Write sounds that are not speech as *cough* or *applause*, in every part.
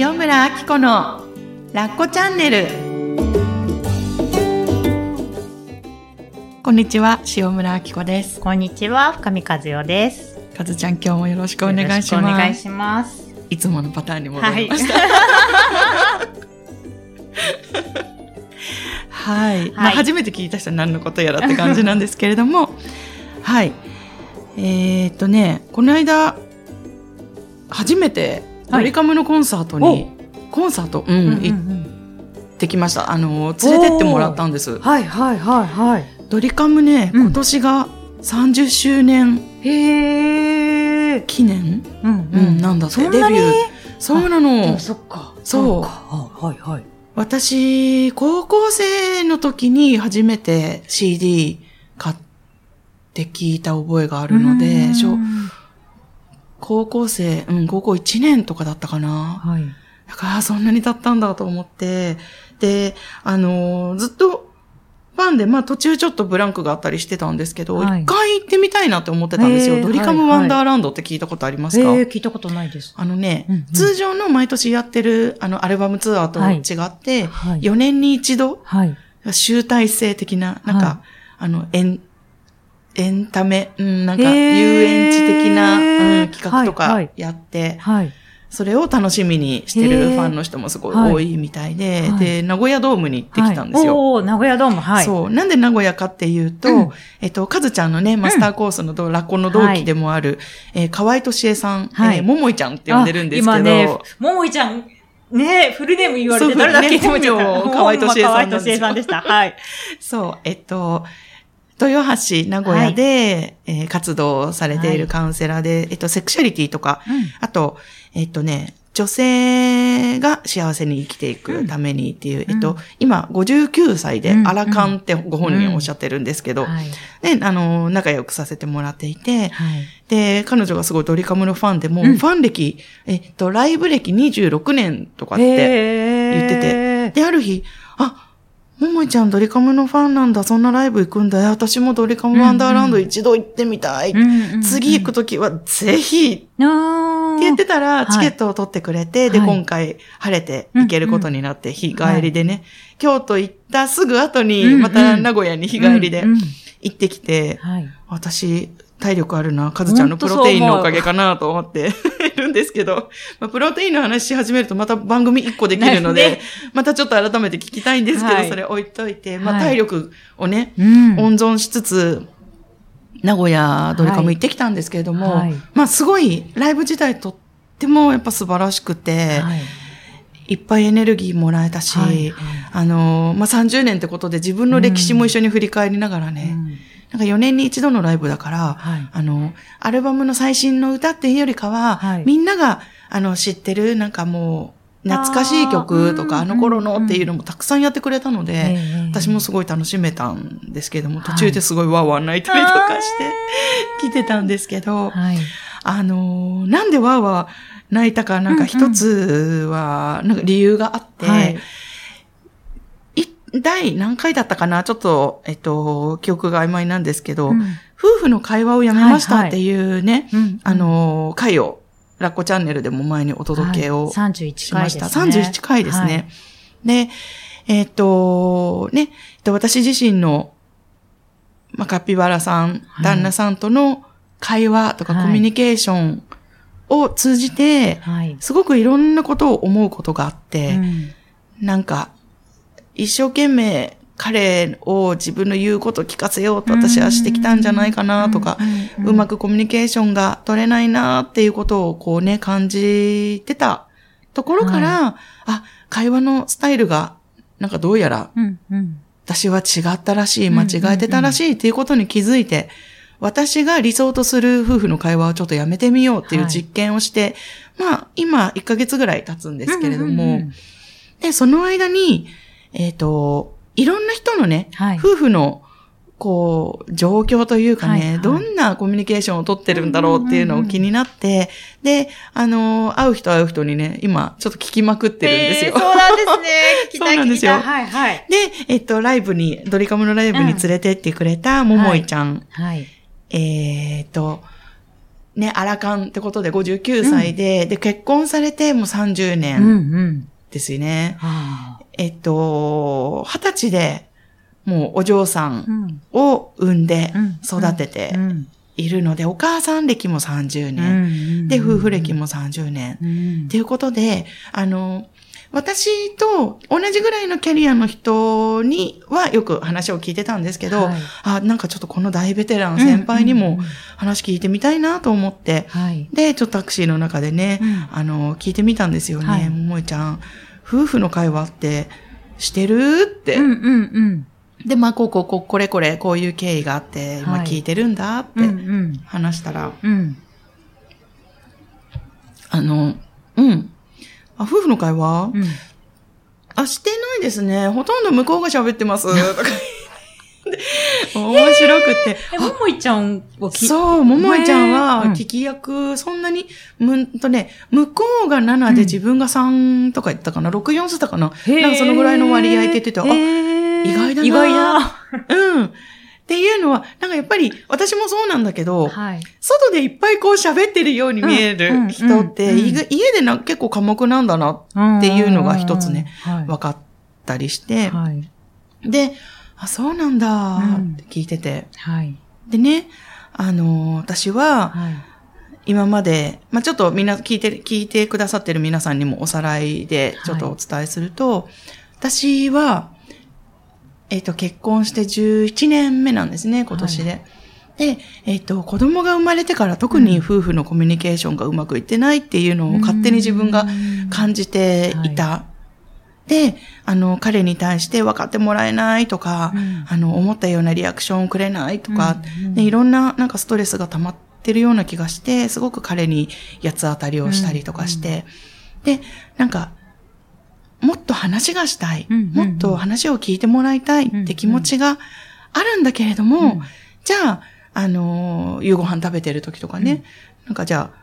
塩村あき子のラッコチャンネル。こんにちは塩村あき子です。こんにちは、深見和代です。かずちゃん今日もよろしくお願いしよろくお願いますします。いつものパターンに戻はいりま。した。はい、ま *laughs* あ、はい。初めて聞いた人は何のことやらって感じなんですけれども。はい。えー、っとねこの間初めてドリカムのコンサートに、コンサート、うん。うんうん行ってきました。あの連れてってもらったんです。はいはいはいはい。ドリカムねうん。今年が30周年。記念、うんうん。なんだって。デビュー。そうなの。あそっか。そう。か。はいはいはい。私、高校生の時に初めて CD 買って聞いた覚えがあるので、小高校生、うん、高校1年とかだったかな。はい。だから、あそんなに経ったんだと思って、で、あのーずっとファンで、まあ途中ちょっとブランクがあったりしてたんですけど、一、はい回行ってみたいなって思ってたんですよ。ドリカムワンダーランドって聞いたことありますか、えー、聞いたことないです。あのね、うんうん通常の毎年やってるあのアルバムツアーと違って、はい4年に一度、はい。集大成的な、なんか、はあの、エンタメ、うん、なんか、遊園地的な、うん、企画とかはいはいやって、はい。それを楽しみにしてるファンの人もすごいはい多いみたいで、はいで、名古屋ドームに行ってきたんですよ。はい名古屋ドーム、はい。そう。なんで名古屋かっていうと、うんえっと、かずちゃんのね、マスターコースのど、ラッコの同期でもある、えー河合敏恵さん、はいえーももいちゃんって呼んでるんですけど、あ今ね、ももいちゃん、ねフルネーム言われて誰だっけねって思っちゃった本名河合敏恵さん河合敏恵さんでした。はい。*laughs* そう、えっと、豊橋、名古屋で、えー活動されているカウンセラーで、えっと、セクシャリティとか、あと、えっとね、女性が幸せに生きていくためにっていう、んえっと、今59歳でう、ん。アラカンってご本人おっしゃってるんですけど、はい。で、あの、仲良くさせてもらっていて、はい。で、彼女がすごいドリカムのファンでも、うん。ファン歴、えっと、ライブ歴26年とかって言言ってて、で、ある日、あ、ももいちゃんドリカムのファンなんだ、そんなライブ行くんだよ。私もドリカムワンダーランド一度行ってみたい。次行くときはぜひってく言ってたら、はい。チケットを取ってくれて、で、はい。今回晴れて行けることになって、日帰りでね、京都行ったすぐ後に、うんまた名古屋に日帰りでうんうん。行ってきて、はい。私、体力あるな、かずちゃんのプロテインのおかげかなと思って。いるんですけど、まあ、プロテインの話し始めるとまた番組1個できるので、ね。またちょっと改めて聞きたいんですけど、はい。それ置いといて、まあ、はい体力をね、うん。温存しつつ、名古屋ドリカム行ってきたんですけれども、はい。まあすごいライブ自体とってもやっぱ素晴らしくて、はい。い、っぱいエネルギーもらえたし、はい。あの、まあ30年ってことで自分の歴史も一緒に振り返りながらね、うんなんか4年に一度のライブだから、はい。あの、アルバムの最新の歌っていうよりかは、はい。みんなが、あの、知ってる、なんかもう、懐かしい曲とか、あの頃のっていうのもたくさんやってくれたので、ええ私もすごい楽しめたんですけども、はい。途中ですごいワーワー泣いたりとかして、来てたんですけど、はい。あのーなんでワーワー泣いたか、なんか一つは、なんか理由があって、第何回だったかな？ちょっと、えっと、記憶が曖昧なんですけど、うん。夫婦の会話をやめましたはいはいってい。うね、うん。あのー回を、ラッコチャンネルでも前にお届けをはい。31しました。回ですね。31回ですね。で、えっ、と、ね、えっと私自身の、まあ、カピバラさん、はい。旦那さんとの会話とかはい。コミュニケーションを通じて、はい。すごくいろんなことを思うことがあって、うん。なんか、一生懸命彼を自分の言うこと聞かせようと私はしてきたんじゃないかなとか、うまくコミュニケーションが取れないなっていうことをこうね、感じてたところから、あ、会話のスタイルがなんかどうやら私は違ったらしい、間違えてたらしいっていうことに気づいて、私が理想とする夫婦の会話をちょっとやめてみようっていうはい。実験をして、まあ今1ヶ月ぐらい経つんですけれども、で、その間に、えっ、と、いろんな人のね、はい夫婦の、こう、状況というかね、はいはいどんなコミュニケーションを取ってるんだろうっていうのを気になって、で、あの、会う人会う人にね、今、ちょっと聞きまくってるんですよ。えーそうなんですね。*laughs* 聞きたいそうなんですよはいはい。で、えっと、ライブに、ドリカムのライブに連れてってくれた、ももいちゃん。はい。えっと、ね、アラカンってことで59歳で、で、結婚されてもう30うん年うん。ですよね。はあえっと、二十歳で、もうお嬢さんうんを産んでうん育ててうんいるので、お母さん歴も30う年。んで、夫婦歴も30年。うんっていうことで、あの、私と同じぐらいのキャリアの人にはよく話を聞いてたんですけど、はいあ、なんかちょっとこの大ベテラン先輩にもうんうんうん話聞いてみたいなと思って、はい。で、ちょっとタクシーの中でね、うんあの、聞いてみたんですよね。はいももいちゃん、夫婦の会話ってしてるって。うんうんうん。で、まあ、こうこうこう、これこれ、こういう経緯があって、今はい聞いてるんだっうんうてん。話したら、うん。あの、うん。あ、夫婦の会話、うん。あ、してないですね。ほとんど向こうが喋ってます。*laughs* とか。面白くて。え、ももいちゃんを聞いそう、ももいちゃんはうん聞き役、そんなに、むんとね、向こうが7で自分が3とか言ったかな、6、4つったかな？なんかそのぐらいの割合って言ってて、あ、意意外だな意外だ。うん。っていうのは、なんかやっぱり私もそうなんだけど、はい。外でいっぱいこう喋ってるように見えうんる人って、家でな結構寡黙なんだなっていうのが一つね、はい。分かったりして、はい。で、あ、そうなんだうんって聞いてて。はい。でね、あのー私ははい。今まで、まあ、ちょっとみんな聞いて、聞いてくださってる皆さんにもおさらいでちょっとお伝えすると、私は、えっ、と、結婚して11年目なんですね、今年で。で、えっ、と、子供が生まれてから特に夫婦のコミュニケーションがうまくいってないっていうのを勝手に自分が感じていた。で、あの、彼に対して分かってもらえないとか、うん。あの、思ったようなリアクションをくれないとか、うん。うんでいろんななんかストレスが溜まってるような気がして、すごく彼に八つ当たりをしたりとかして、で、なんか、もっと話がしたい、もっと話を聞いてもらいたいって気持ちがあるんだけれども、うん。じゃあ、あのー夕ご飯食べてる時とかね、なんかじゃあ、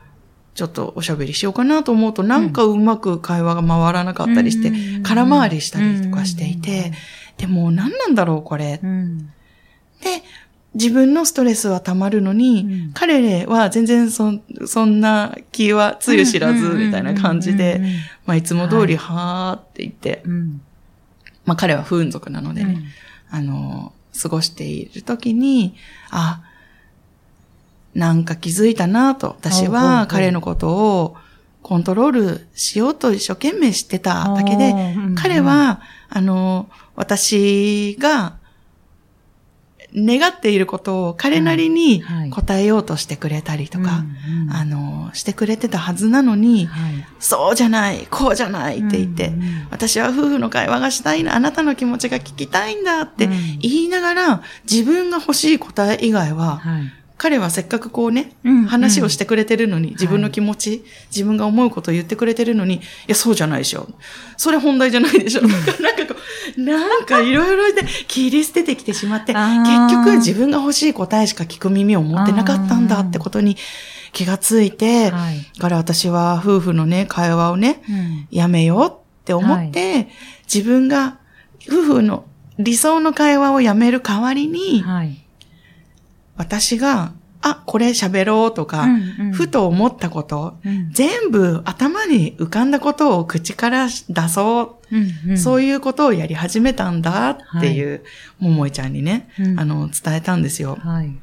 ちょっとおしゃべりしようかなと思うと、なんかうまく会話が回らなかったりして、うん空回りしたりとかしていて、でも何なんだろう、これ。うん。で、自分のストレスは溜まるのに、うん。彼は全然そんそんな気はつゆ知らずみたいな感じで、まあいつも通りはーって言って、うん。まあ彼は不運族なのでね、うん。あの、過ごしている時に、あ、なんか気づいたなと、私は彼のことをコントロールしようと一生懸命してただけで、うん。彼は、あの、私が願っていることを彼なりに答えようとしてくれたりとか、あの、してくれてたはずなのに、はい。そうじゃない、こうじゃないって言って、うんうん。私は夫婦の会話がしたいな、あなたの気持ちが聞きたいんだってうん。言いながら、自分が欲しい答え以外は、はい。彼はせっかくこうね、うんうん話をしてくれてるのに、自分の気持ち、自分が思うことを言ってくれてるのに、いや、そうじゃないでしょ。それ本題じゃないでしょ。*laughs* なんかこう、なんかいろいろで切り捨ててきてしまって、結局自分が欲しい答えしか聞く耳を持ってなかったんだってことに気がついて、はい。だから私は夫婦のね、会話をね、うんやめようって思って、自分が夫婦の理想の会話をやめる代わりに、はい。私が、あ、これ喋ろうとか、うんうんふと思ったこと、うん全部頭に浮かんだことを口から出そう、うんうんそういうことをやり始めたんだっていう、ももいちゃんにね、うんあの、伝えたんですよ。はい。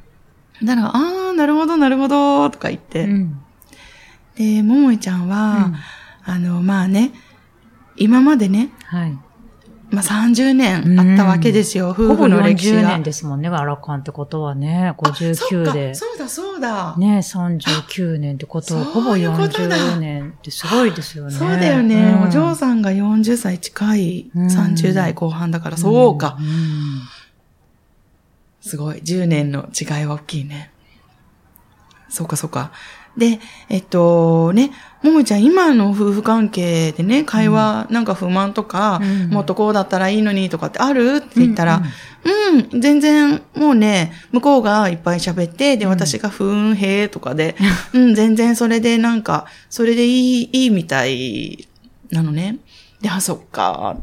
だから、あー、なるほど、なるほど、とか言って。うんで、ももいちゃんは、うんあの、まあね、今までね、はい。まあ30年あったわけですよ、夫ほぼ婦の歴史40が年。ですもんね、アラカンってことはね。あそっ59かで。そうだ、そうだ。ね、39年ってことは、ほぼいうことだ40年ってすごいですよね。そうだよね、うんお嬢さんが40歳近いうん30代後半だから、そうか。んすごい。10年の違いは大きいね。そうか、そうか。で、えっと、ね、ももちゃん、今の夫婦関係でね、会話、なんか不満とか、うんもっとこうだったらいいのにとかってあるって言ったら、うん、全然、もうね、向こうがいっぱい喋って、で、私がふーん、へーとかで、*laughs* うん、全然それでなんか、それでいい、いいみたいなのね。で、あ、そっか。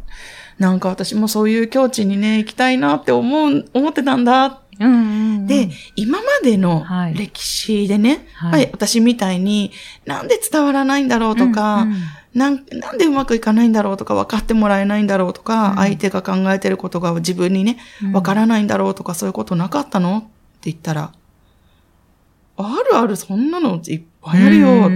なんか私もそういう境地にね、行きたいなって思う、思ってたんだっうんうんうん。で、今までのはい。歴史でね、はい。はい、私みたいに、なんで伝わらないんだろうとか、うんうん。なん、なんでうまくいかないんだろうとか、分かってもらえないんだろうとか、うん。相手が考えてることが自分にね、うん。分からないんだろうとか、そういうことなかったのって言ったら、あるある、そんなのいっぱいあるよ、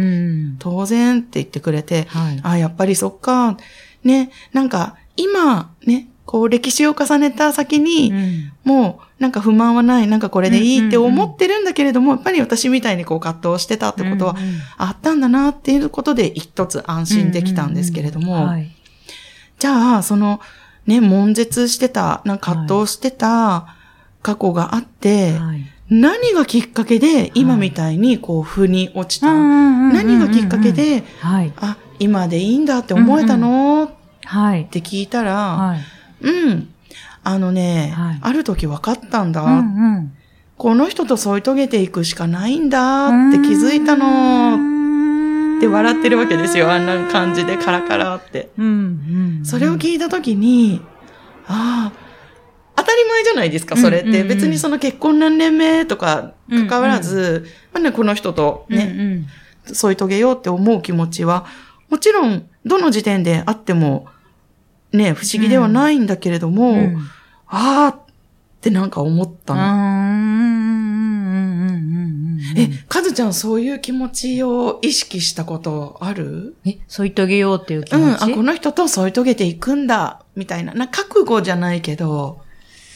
当然って言ってくれて、はい。あ、やっぱりそっか、ね、なんか、今、ね、こう歴史を重ねた先に、うん。もう、なんか不満はない、なんかこれでいいってうんうんうん思ってるんだけれども、やっぱり私みたいにこう葛藤してたってことはうんうんあったんだなっていうことで一つ安心できたんですけれども、はい。じゃあ、その、ね、悶絶してた、なんか葛藤してた過去があって、はい。何がきっかけで今みたいにこう、腑に落ちた、何何がきっかけ、で、はい。あ、今でいいんだって思えたの、っはい。て聞いたら、はい。うん。あのね、はい。ある時分かったんだ、うんうん。この人と添い遂げていくしかないんだって気づいたの。って笑ってるわけですよ。あんな感じでカラカラって。うんうん。それを聞いたときに、ああ、当たり前じゃないですか、それって。うんうんうん。別にその結婚何年目とか関わらず、まあね、この人とうんね、添い遂げようって思う気持ちは、もちろん、どの時点であっても、ね、不思議ではないんだけれども、うんうんああってなんか思ったうの。んうんうんうんうんえ、かずちゃんそういう気持ちを意識したことある？え、添い遂げようっていう気うん、持ちあ、この人と添い遂げていくんだ、みたいな。な覚悟じゃないけど、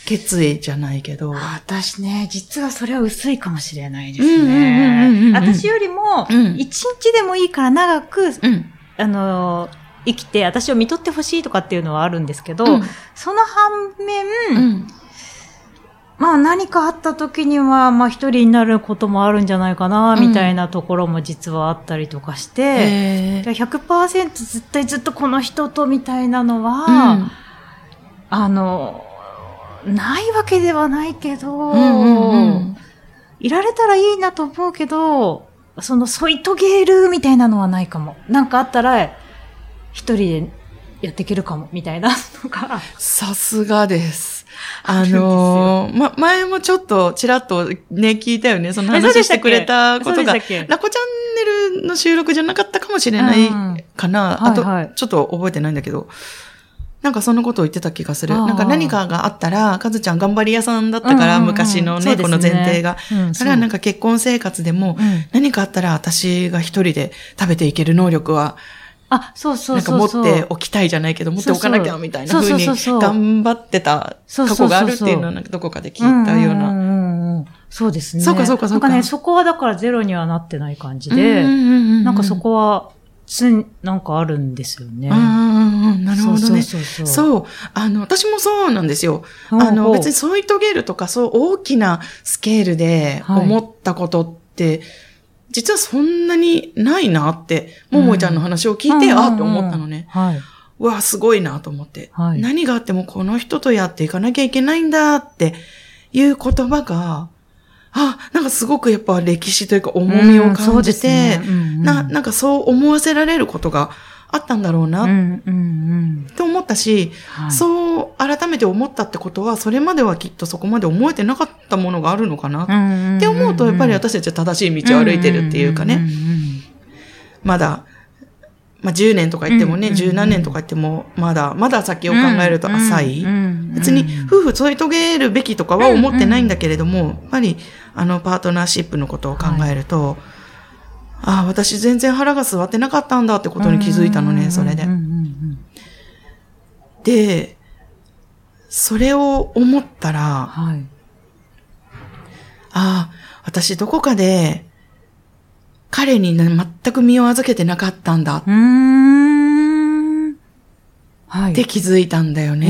決意じゃないけど。私ね、実はそれは薄いかもしれないですうんうんうんうんうねん。私よりもうん、一日でもいいから長く、うん。あの、生きて私を見とってほしいとかっていうのはあるんですけど、うんその反面、うん。まあ何かあった時には、まあ一人になることもあるんじゃないかな、うんみたいなところも実はあったりとかして、えー100%絶対ずっとこの人とみたいなのは、うんあの、ないわけではないけど、うんうんうんいられたらいいなと思うけど、その添い遂げるみたいなのはないかも。なんかあったら、一人でやっていけるかも、みたいなのが。さすがです。あのーま、前もちょっとちらっとね、聞いたよね。その話したてくれたことがラコチャンネルの収録じゃなかったかもしれないうんかな。はいあと、はいちょっと覚えてないんだけど、なんかそんなことを言ってた気がする。なんか何かがあったら、かずちゃん頑張り屋さんだったから、昔のね、この前提が。うんだからなんか、か結婚生活でも、うん何かあったら私が一人で食べていける能力は、あ、そうそうなんかそうそう。持っておきたいじゃないけど、持っておかなきゃみたいな風に頑張ってた過去があるっていうのはなんかどこかで聞いたような。そうですね。そうかそうかそうかなんかね、そこはだからゼロにはなってない感じで、でなんかそこは、つん、なんかあるんですよね。うんうんうん、なるほどね。そうそうそう。あの、私もそうなんですよ。あの、別に添い遂げるとか、そう大きなスケールではい思ったことって、実はそんなにないなって、ももいちゃんの話を聞いて、うんあって思ったのね。はい。うわ、すごいなと思って、はい。何があってもこの人とやっていかなきゃいけないんだっていう言葉が、あ、なんかすごくやっぱ歴史というか重みを感じて、な、なんかそう思わせられることがあったんだろうな。っ。て思ったし、はい。そう改めて思ったってことは、それまではきっとそこまで思えてなかったものがあるのかな、っって思うと、やっぱり私たちは正しい道を歩いてるっていうかね、まだ、まあ10年とか言ってもね、十何年とか言っても、まだ、まだ先を考えると浅い。別別に夫婦添い遂げるべきとかは思ってないんだけれども、やっぱりあのパートナーシップのことを考えると、ああ、私全然腹が据わってなかったんだってことに気づいたのね、それで。で、それを思ったら、あはい。あ、私どこかで彼にね全く身を預けてなかったんだ。って気づいたんだよへね。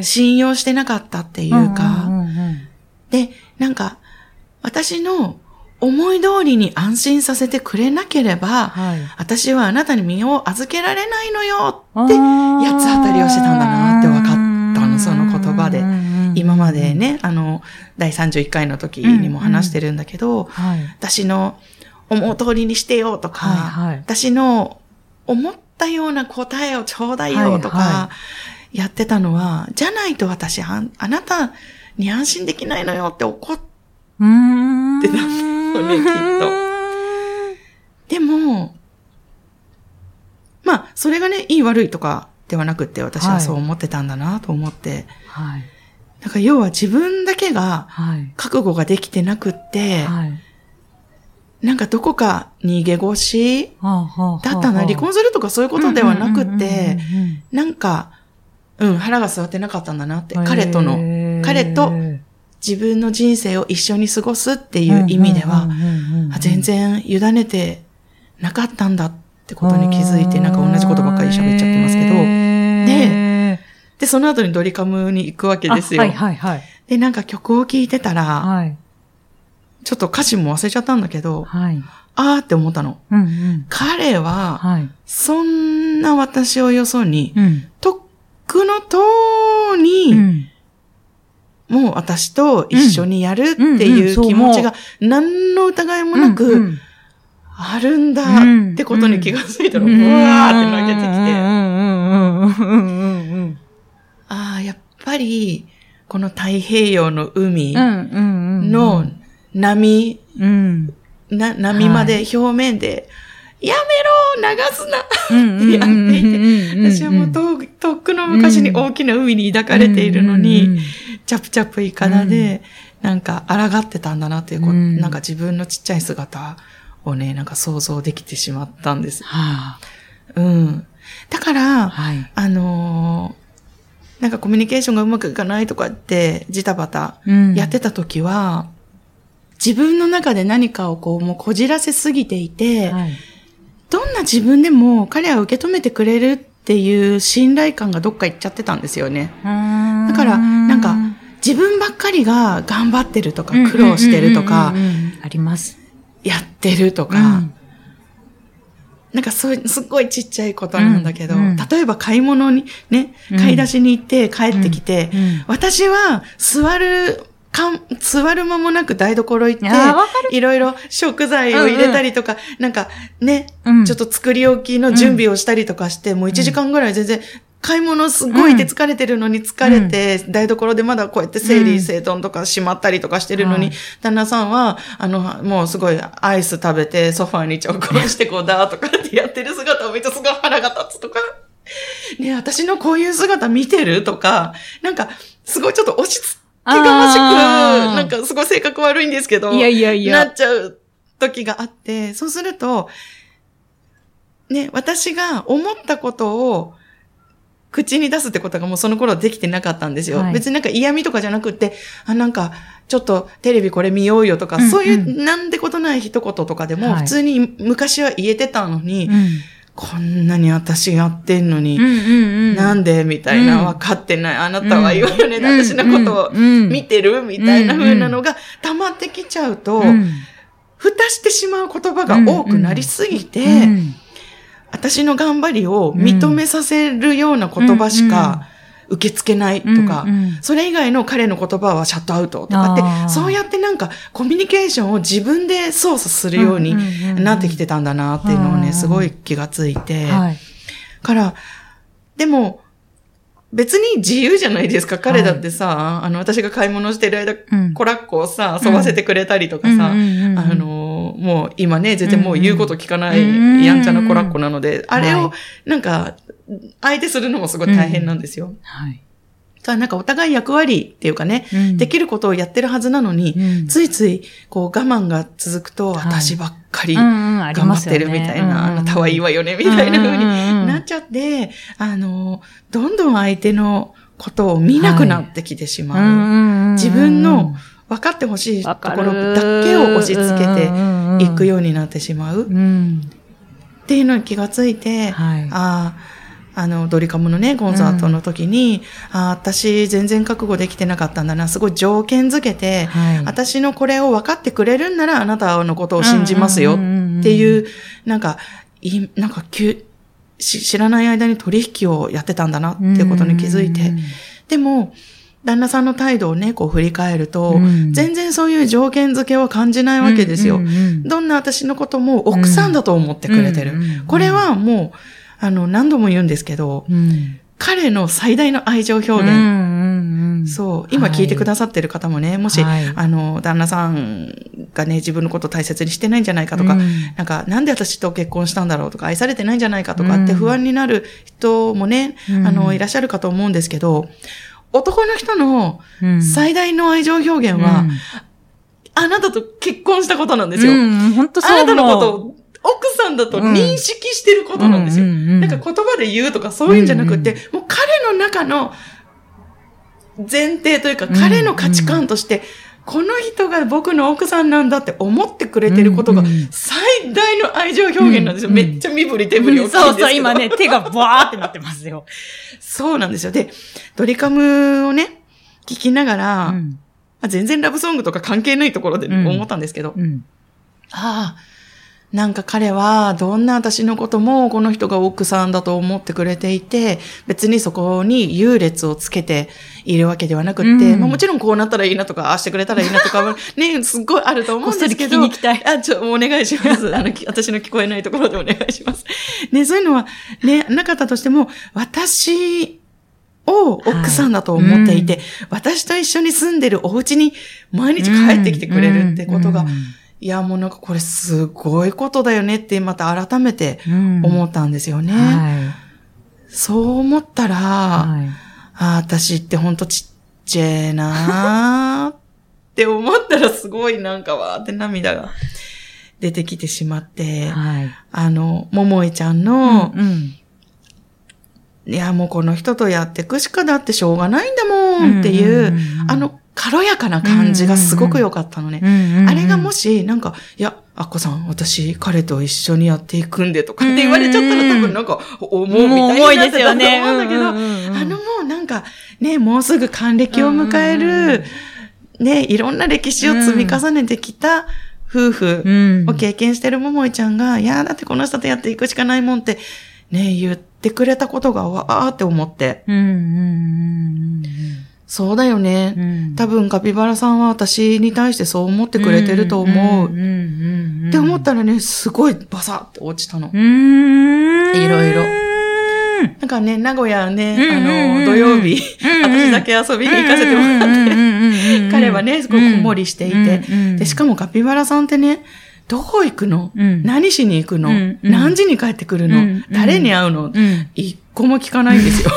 ー。信用してなかったっていうか、で、なんか、私の思い通りに安心させてくれなければ、はい。私はあなたに身を預けられないのよって、八つ当たりをしてたんだなって分かったのその言葉で今まで。ね、あの、第31回の時にも話してるんだけど、はい。私の思う通りにしてよとか、はいはい私の思ったような答えをちょうだいよとか、はいはやってたのは、じゃないと私あ、あなたに安心できないのよって怒っ。てたんだよねきっでも、まあ、それがね、いい悪いとかではなくって、私はそう思ってたんだなと思って。はい。だから要は自分だけがはい。覚悟ができてなくって、はい。なんかどこか逃げ腰だったな、離婚するとかそういうことではなくって、なんか、うん、腹が据わってなかったんだなって彼との、彼と自分の人生を一緒に過ごすっていう意味では全然委ねてなかったんだってことに気づいて、なんか同じことばっかり喋っちゃってますけど、で、で、その後にドリカムに行くわけですよ。はいはいはい。で、なんか曲を聴いてたら、はい。ちょっと歌詞も忘れちゃったんだけど、はい。あーって思ったの。うんうん。彼は、はい。そんな私をよそに、うん。とっくのとうに、うんもう私と一緒にやるっていう気持ちが何の疑いもなくんあるんだうん。ってことに気がついたら、ううんわーって泣けてきて、ああ、やっぱり、この太平洋の海の波、波まで表面で、やめろ流すなってやっていて、私はもうととっくの昔に大きな海に抱かれているのに、チャプチャプイカダで、なんか抗ってたんだなっていうこ、うなんか自分のちっちゃい姿をね、なんか想像できてしまったんです。はうん。だから、はい。あのーなんかコミュニケーションがうまくいかないとかって、ジタバタやってた時は、自分の中で何かをこう、もうこじらせすぎていて、はいどんな自分でも彼は受け止めてくれるっていう信頼感がどっか行っちゃってたんですよね。だから、なんか、自分ばっかりが頑張ってるとか、苦労してるとかあります。やってるとか、なんかそうすっごいちっちゃいことなんだけど、うんうん。例えば買い物にね、うん。買い出しに行って帰ってきて、私は座る、かん、座る間もなく台所行っていろいろ食材を入れたりとか、なんかね、うん。ちょっと作り置きの準備をしたりとかして、もう1時間ぐらい全然、買い物すごいで疲れてるのに疲れて、台所でまだこうやって整理整頓とかしまったりとかしてるのに、はい旦那さんは、あの、もうすごいアイス食べてソファーにちょこしてこうだとかってやってる姿を見てすごい腹が立つとか、ねえ私のこういう姿見てるとか、なんか、すごいちょっと押し付けがましく、なんかすごい性格悪いんですけど、いやいやいや。なっちゃう時があって、そうすると、ね、私が思ったことを口に出すってことがもうその頃はできてなかったんですよ。はい。別になんか嫌味とかじゃなくって、あ、なんか、ちょっとテレビこれ見ようよとか、うんうん。そういうなんてことない一言とかでもはい。普通に昔は言えてたのに、うんこんなに私やってんのに、なんでみたいな、うん。分かってない。あなたは言わよね、うん私のことをうん。見てるみたいな風なのが溜まってきちゃうと、うん。蓋してしまう言葉が多くなりすぎて、うん私の頑張りを認めさせるような言葉しか受け付けないとか、うんうん。それ以外の彼の言葉はシャットアウトとかってそうやってなんかコミュニケーションを自分で操作するようになってきてたんだなっていうのをね、うんすごい気がついて、はい。から、でも、別に自由じゃないですか。彼だってさ、あの、私が買い物してる間、うん。コラッコをさ、遊ばせてくれたりとかさ、あの、もう今ね、全然もう言うこと聞かない、やんちゃなコラッコなので、あれをはい、なんか、相手するのもすごい大変なんですよ。はい。ただなんかお互い役割っていうかね、うん。できることをやってるはずなのに、うん。ついつい、こう我慢が続くと、はい。私ばっかり頑張ってるみたいな、うんあなたはいいわよね、みたいな風になっちゃって、あの、どんどん相手のことを見なくなってきてしまう。自分の分かってほしいところだけを押し付けていくようになってしまう。うん。っていうのに気がついて、はい。ああ、あの、ドリカムのね、コンサートの時に、ああ、私全然覚悟できてなかったんだな、すごい条件づけて、はい。私のこれを分かってくれるんならあなたのことを信じますよ。っていう、なんか、いなんか、急し知らない間に取引をやってたんだなっていうことに気づいて、でも、旦那さんの態度をね、こう振り返ると、うん。全然そういう条件付けは感じないわけですよ。うんうんうんどんな私のことも奥さんだと思ってくれてる。うんうんうん。これはもう、あの、何度も言うんですけど、うん。彼の最大の愛情表現。うんうんうんうんそう。今聞いてくださってる方もね、もし、はいあの、旦那さんがね、自分のことを大切にしてないんじゃないかとか、うんなんか、なんで私と結婚したんだろうとか、愛されてないんじゃないかとかってうん不安になる人もね、うんあの、いらっしゃるかと思うんですけど、男の人のうん最大の愛情表現は、うんあなたと結婚したことなんですよ。うん、本当そうあなたのことを奥さんだと認識してることなんですよ。うんうんうんなんか言葉で言うとかそういうんじゃなくて、もう彼の中の前提というか、うん彼の価値観として、この人が僕の奥さんなんだって思ってくれてることがうんうん最大の愛情表現なんですよ。うんめっちゃ身振り手振り大きいんですけど。そうそう、今ね、手がバーってなってますよ。そうなんですよ。で、ドリカムをね、聞きながら、うんまあ全然ラブソングとか関係ないところでうん思ったんですけど、うん。ああ、なんか彼はどんな私のこともこの人が奥さんだと思ってくれていて、別にそこに優劣をつけているわけではなくって、うんまあもちろんこうなったらいいなとか、ああしてくれたらいいなとか、*laughs* ね、すっごいあると思うんですけど。聞きに行きたいあ、ちょ、お願いします。*laughs* あの、き私の聞こえないところでお願いします。ね、そういうのはね、なかったとしても、私、を奥さんだと思っていて、はい私と一緒に住んでるお家に毎日帰ってきてくれるってことが、うんいや、もうなんかこれすごいことだよねってまた改めてうん思ったんですよね。はそう思ったら、い。はい。あ私ってほんとちっちゃいなーって思ったらすごいなんかわーって涙が出てきてしまって、はい。あの、ももいちゃんの、うん。いや、もうこの人とやっていくしかだってしょうがないんだもんっていう、うんうんうんうんあの軽やかな感じがすごく良かったのね。あれがもし、し、なんか、いや、あっこさん、私、彼と一緒にやっていくんでとかって言われちゃったら多分なんか、思うみたいになってたと思うんだけど、うんうんうんあのもうなんか、ね、もうすぐ還暦を迎える、ね、いろんな歴史を積み重ねてきた夫婦うん。を経験してるももいちゃんが、いや、だってこの人とやっていくしかないもんって、ね、言ってくれたことがわーって思って、うんうんそうだよね。うん。うん。多分カピバラさんは私に対してそう思ってくれてると思う。って思ったらね、すごいバサって落ちたの。いろいろ。うんなんかね、名古屋ね、あの、土曜日、私だけ遊びに行かせてもらって、彼はね、すごくこもりしていて、で、しかもカピバラさんってね、どこ行くの、うん。何しに行くの、うんうん。何時に帰ってくるの、うん誰に会うの、うん。一個も聞かないんですよ。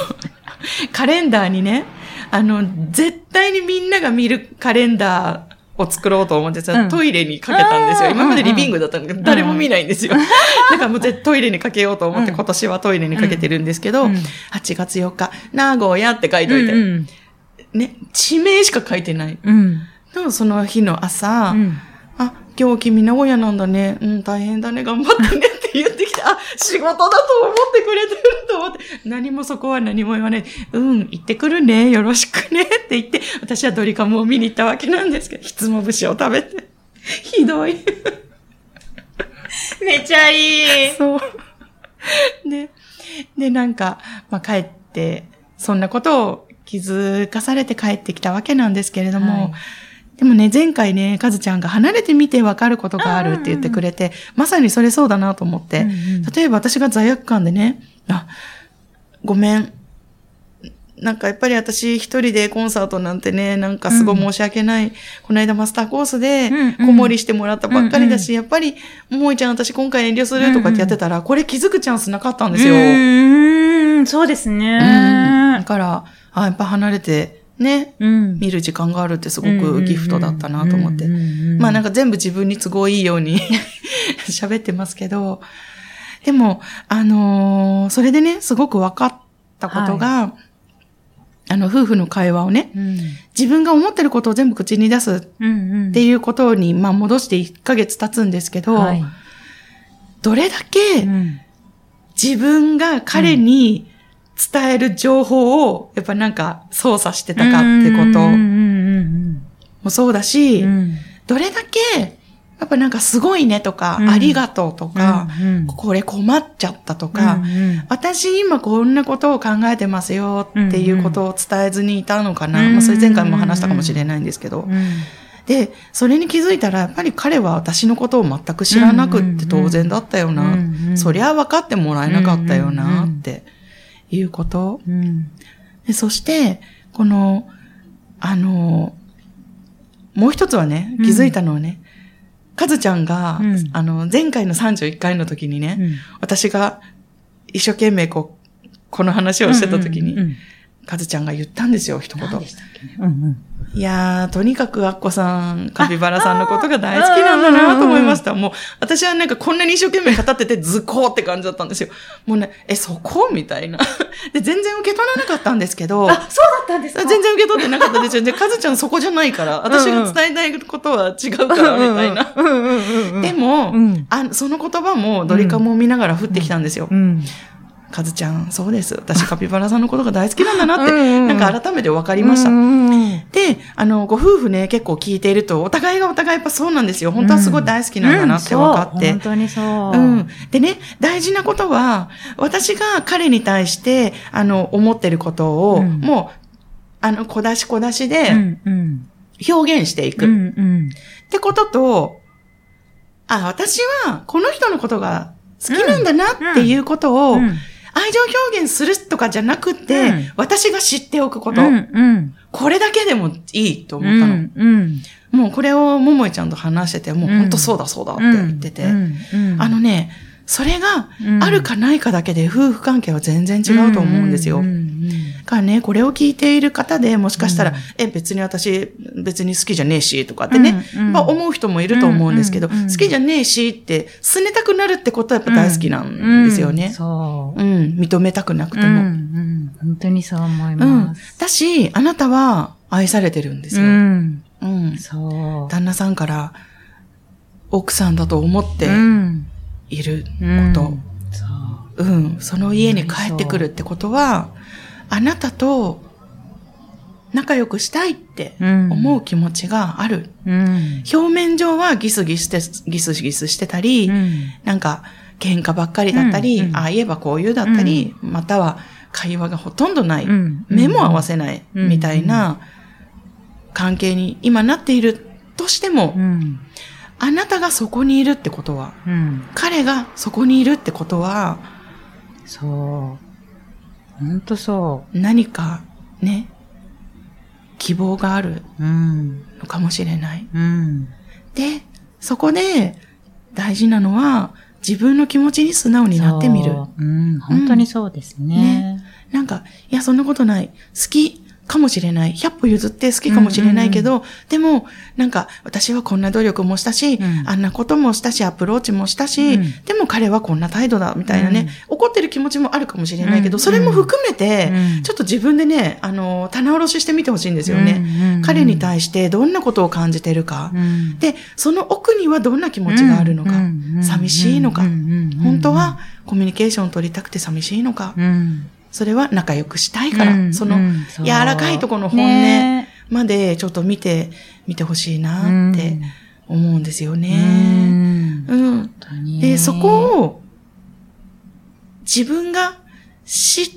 *laughs* カレンダーにね、あの、絶対にみんなが見るカレンダーを作ろうと思ってさ、うんトイレにかけたんですよ。今までリビングだったんだけど、誰も見ないんですよ。*laughs* だからもう絶対トイレにかけようと思って、うん今年はトイレにかけてるんですけど、うん8月4日、名古屋って書いといて、うんね、地名しか書いてない。うん。でもその日の朝、うん。あ、今日君名古屋なんだね。うん、大変だね。頑張ってね言ってきて、あ、仕事だと思ってくれてると思って、何もそこは何も言わない。うん、行ってくるね。よろしくね。って言って、私はドリカムを見に行ったわけなんですけど、ひつも節を食べて。ひどい。めちゃいい。そう。で、で、なんか、まあ、帰って、そんなことを気づかされて帰ってきたわけなんですけれども、はいでもね、前回ね、かずちゃんが離れてみてわかることがあるって言ってくれて、まさにそれそうだなと思って、うんうん。例えば私が罪悪感でね、あ、ごめん。なんかやっぱり私一人でコンサートなんてね、なんかすごい申し訳ない。この間マスターコースでうんうん。子守りしてもらったばっかりだし、うんやっぱり、ももいちゃん私今回遠慮するとかってやってたら、これ気づくチャンスなかったんですよ。うーん、そうですうん。ねだ。から、あ、やっぱ離れてね、うん。見る時間があるってすごくギフトだったなと思って。まあなんか、か全部自分に都合いいように *laughs* 喋ってますけど、でも、あのーそれでね、すごく分かったことが、あの、夫婦の会話をね、うん。自分が思ってることを全部口に出すっうんうん。ていうことに、まあ戻して1ヶ月経つんですけど、はい。どれだけうん自分が彼に伝える情報を、やっぱなんか操作してたかってこと。もそうだし。どれだけ、やっぱなんかすごいねとか、うん。ありがとうとか、これ困っちゃったとか、私今こんなことを考えてますよっていうことを伝えずにいたのかな。うんまあそれ前回も話したかもしれないんですけど。うんで、それに気づいたら、やっぱり彼は私のことを全く知らなくって当然だったよな。そりゃ分かってもらえなかったよなっていうこと。うん。でそして、この、あの、もう一つはね、気づいたのはね、かずちゃんが、うん。あの、前回の31回の時にね、うん。私が一生懸命こう、この話をしてた時に、うんうんかずちゃんが言ったんですよ、一言。ね？うんうんいやー、とにかくアッコさん、カピバラさんのことが大好きなんだなと思いました。もう、私はなんかこんなに一生懸命語ってて図工って感じだったんですよ。もうね、え、そこ？みたいな。*laughs* で、全然受け取らなかったんですけど、あ、そうだったんですか？全然受け取ってなかったですよ。で、カズちゃんそこじゃないから、私が伝えたいことは違うから、みたいな。うんうんうんうん。でも、うんあその言葉もドリカムを見ながら降ってきたんですよ。うん。カズちゃん、そうです。私カピバラさんのことが大好きなんだなって、*laughs* うんうんなんか改めて分かりました。うんうんうんで、あの、ご夫婦ね、結構聞いていると、お互いがお互いやっぱそうなんですよ。本当はすごい大好きなんだなって分かって。うんそう本当にそう。うん。でね、大事なことは、私が彼に対して、あの、思ってることを、うんもう、あの、小出し小出しでうんうん。表現していく。うっんうん。てことと、あ、私はこの人のことが好きなんだなっていうことを、うん愛情表現するとかじゃなくて、うん私が知っておくこと、うんうん。これだけでもいいと思うったの。んうん。もうこれをももいちゃんと話してて、もう本当そうだそうだって言ってて、あのね、それがうんあるかないかだけで夫婦関係は全然違うと思うんですよ。からね、これを聞いている方でもしかしたら、うんえ、別に私、別に好きじゃねえし、とかってね、うんうんまあ思う人もいると思うんですけど、うんうんうん好きじゃねえしって、拗ねたくなるってことはやっぱ大好きなんですようんね。そうう。ん、認めたくなくてうんうも。ん。本当にそう思いうんま。す。だし、あなたは愛されてるんですうよ。ん。うん。そう。旦那さんから、奥さんだと思ってうんいるうん。こと。そう。うん、その家に帰ってくるってことは、あなたと仲良くしたいってうん思う気持ちがある。うん。表面上はギスギスして、ギスギスしてたり、うん。なんか喧嘩ばっかりだったり、うん。うん。ああ言えばこう言うだったり、または会話がほとんどない、うん。目も合わせない、うん。みたいな関係に今なっているとしても、うん。あなたがそこにいるってことは、うん。彼がそこにいるってことは、そう。本当そ何かね、希望があるう。うん。のかもしれない。うん。で、そこで大事なのは自分の気持ちに素直になってみる。そう。うん。本当にそうですね。ねなんか、いや、そんなことない。好きかもしれない。100歩譲って好きかもしれないけど、でも、なんか、私はこんな努力もしたし、うん。あんなこともしたし、アプローチもしたし、うん。でも彼はこんな態度だ、みたいなね、怒ってる気持ちもあるかもしれないけど、うん。それも含めて、うん。ちょっと自分でね、あの、棚卸ししてみてほしいんですよね。うん彼に対してどんなことを感じてるか。うん。で、その奥にはどんな気持ちがあるのか。うん。寂しいのか。うん本当はコミュニケーションを取りたくて寂しいのか。うんそれは仲良くしたいから、うんその柔らかいところの本音ね。までちょっと見て、見てほしいなって思うんですようね。ん。うん。で、そこを自分が知っ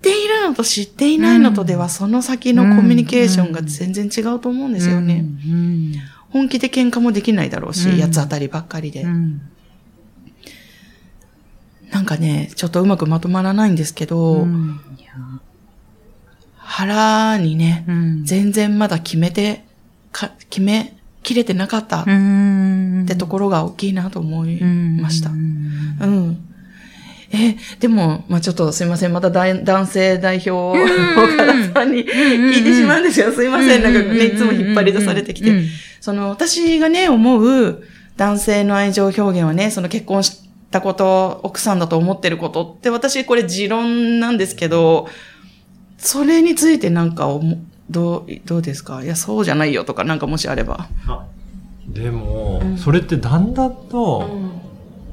ているのと知っていないのとでは、その先のコミュニケーションが全然違うと思うんですよね。うん。本気で喧嘩もできないだろうし、うん。八つ当たりばっかりで。うんなんかね、ちょっとうまくまとまらないんですけど、うん腹にね、うん全然まだ決めて、か、決めきれてなかったっうんてところが大きいなと思いました。ううんん。え、でも、まあちょっとすいません。また大男性代表岡田さんに聞いてしまうんですよ。すいません。なんかね、いつも引っ張り出されてきて。その、私がね、思う男性の愛情表現はね、その結婚したこと、奥さんだと思ってることって、私これ持論なんですけど、それについてなんか思う、どう、どうですか？いや、そうじゃないよとか、なんかもしあれば。あでも、うんそれってだんだんと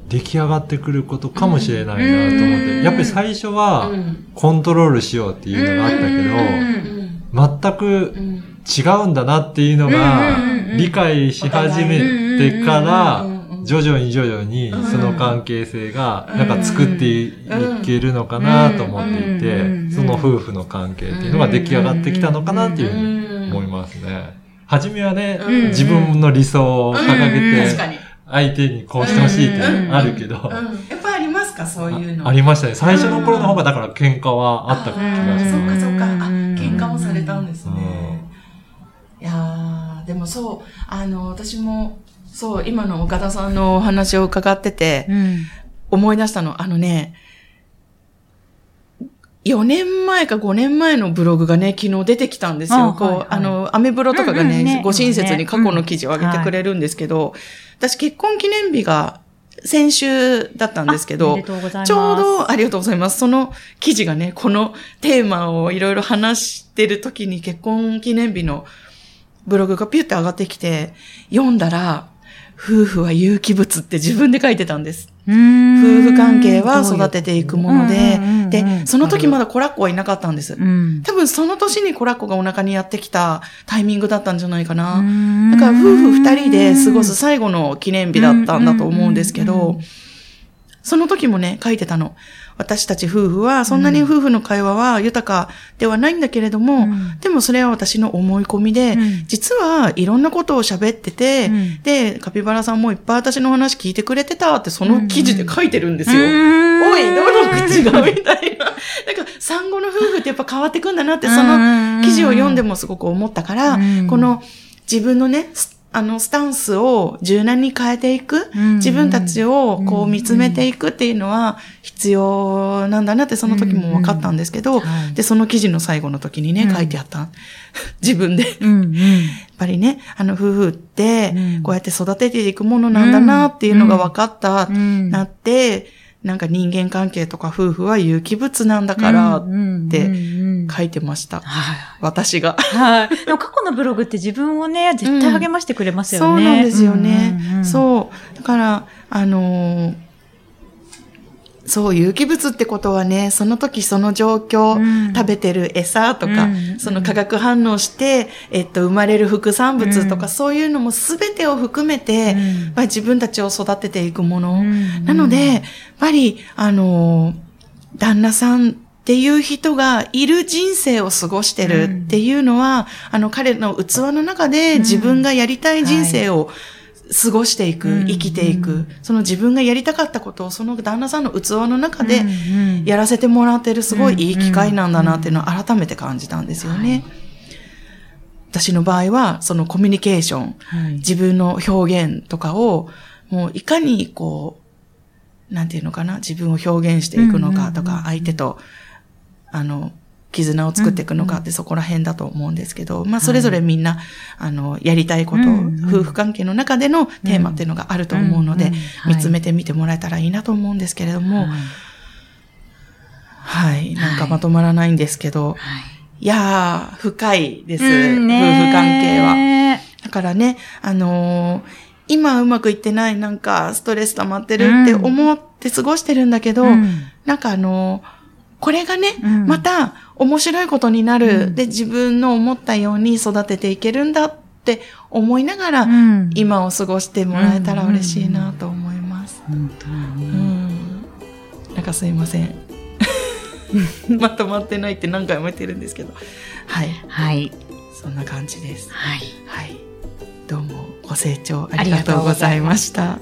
出来上がってくることかもしれないなと思って、うん。やっぱり最初はん。コントロールしようっていうのがあったけど、全くうん。違うんだなっていうのが理解し始めてかうん。らうん。うん。うん、徐々に徐々にその関係性がなんか作っていけるのかなと思っていて、その夫婦の関係っていうのが出来上がってきたのかなっていうふうに思いますね。初めはねうん、自分の理想を掲げて。相手にこうしてほしいってあるけど、うん。やっぱありますか？そういうの。ありましたね。最初の頃の方がだから喧嘩はあった気があする。そっかそっか。あ、うん喧嘩もされたんですね。もそう、あの、私も、そう、今の岡田さんのお話を伺ってて、うん。思い出したの。あのね、4年前か5年前のブログがね、昨日出てきたんですよ。こう、あはいはいあの、アメブロとかがね、うんうんねご親切に過去の記事を上げてくれるんですけど、私結婚記念日が先週だったんですけど。ちょうど、ありがとうございます。その記事がね、このテーマをいろいろ話してる時に結婚記念日のブログがピュッて上がってきて、読んだら、夫婦は有機物って自分で書いてたんです。夫夫婦関係は育てていくもので、で、その時まだコラッコはいなかったんです。うん。多分その年にコラッコがお腹にやってきたタイミングだったんじゃないかな。んだから夫婦二人で過ごす最後の記念日だったんだと思うんですけど、その時もね、書いてたの。私たち夫婦は、そんなに夫婦の会話は豊かではないんだけれども、うん。でもそれは私の思い込みで、うん。実はいろんなことを喋ってて、うん。で、カピバラさんもいっぱい私の話聞いてくれてたってその記事で書いてるんですよ。うん。おい、どの口がみたいな。なんか、産後の夫婦ってやっぱ変わってくんだなって、その記事を読んでもすごく思ったから、うん。この自分のね、スあの、スタンスを柔軟に変えていく、うん自分たちをこう見つめていくっていうのは必要なんだなってその時も分かったんですけど、はい。で、その記事の最後の時にね、うん。書いてあった。自分で。*laughs* やっ。ぱりね、あの夫婦ってうん、こうやって育てていくものなんだなっていうのが分かった、うん。なって、なんか人間関係とか夫婦は有機物なんだからって書いてました。はい。私が。はい。でも過去のブログって自分をね、絶対励ましてくれますよね。そうなんですよね。うんうんうんそう。だから、あのーそう、有機物ってことはね、その時その状況、うん。食べてる餌とか、うん。その化学反応して、えっと、生まれる副産物とか、うん。そういうのも全てを含めて、うん。やっぱり自分たちを育てていくもの。うん。なので、やっぱり、あのー旦那さんっていう人がいる人生を過ごしてるっていうのは、あの、彼の器の中で自分がやりたい人生を過ごしていく、うん生きていく、その自分がやりたかったことをその旦那さんの器の中でうんやらせてもらってるすごいいい機会なんだなっていうのを改めて感じたんですよね。私の場合は、そのコミュニケーション、はい。自分の表現とかを、もういかにこう、なんていうのかな、自分を表現していくのかとか、相手と、あの、絆を作っていくのかってそこら辺だと思うんですけど、まあそれぞれみんな、あの、やりたいこと、夫婦関係の中でのテーマっていうのがあると思うので、見つめてみてもらえたらいいなと思うんですけれども、はい。はい、なんかまとまらないんですけど、はい。いやー、深いです、うん夫婦関係は。ねだからね、あのー今うまくいってない、なんかストレス溜まってるって思って過ごしてるんだけど、うん。なんかあのーこれがね、うんまた面白いことになる、うんで、自分の思ったように育てていけるんだって思いながら、うん今を過ごしてもらえたら嬉しいなと思います。本当にうねん。なんかすいません。*laughs* まとまってないって何回も言ってるんですけど。はい。はい。そんな感じです。はい。はい。どうもご清聴ありがとうございました。